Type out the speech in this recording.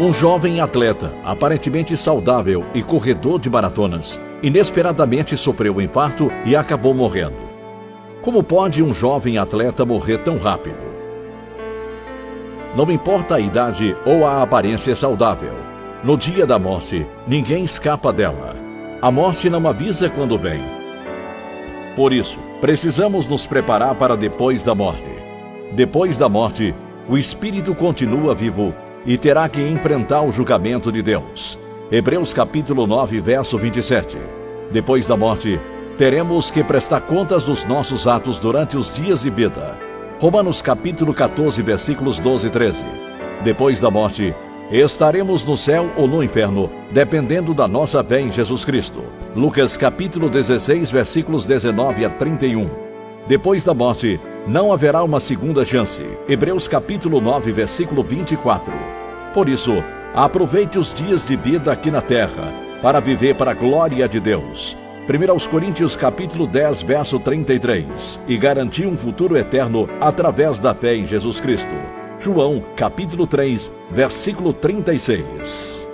Um jovem atleta, aparentemente saudável e corredor de maratonas, inesperadamente sofreu um infarto e acabou morrendo. Como pode um jovem atleta morrer tão rápido? Não importa a idade ou a aparência saudável, no dia da morte, ninguém escapa dela. A morte não avisa quando vem. Por isso, precisamos nos preparar para depois da morte. Depois da morte, o espírito continua vivo e terá que enfrentar o julgamento de Deus. Hebreus capítulo 9, verso 27. Depois da morte, teremos que prestar contas dos nossos atos durante os dias de vida. Romanos capítulo 14, versículos 12 e 13. Depois da morte, estaremos no céu ou no inferno, dependendo da nossa fé em Jesus Cristo. Lucas capítulo 16, versículos 19 a 31. Depois da morte, não haverá uma segunda chance. Hebreus capítulo 9, versículo 24. Por isso, aproveite os dias de vida aqui na terra, para viver para a glória de Deus. 1 Coríntios capítulo 10, verso 33, e garantir um futuro eterno através da fé em Jesus Cristo. João capítulo 3, versículo 36.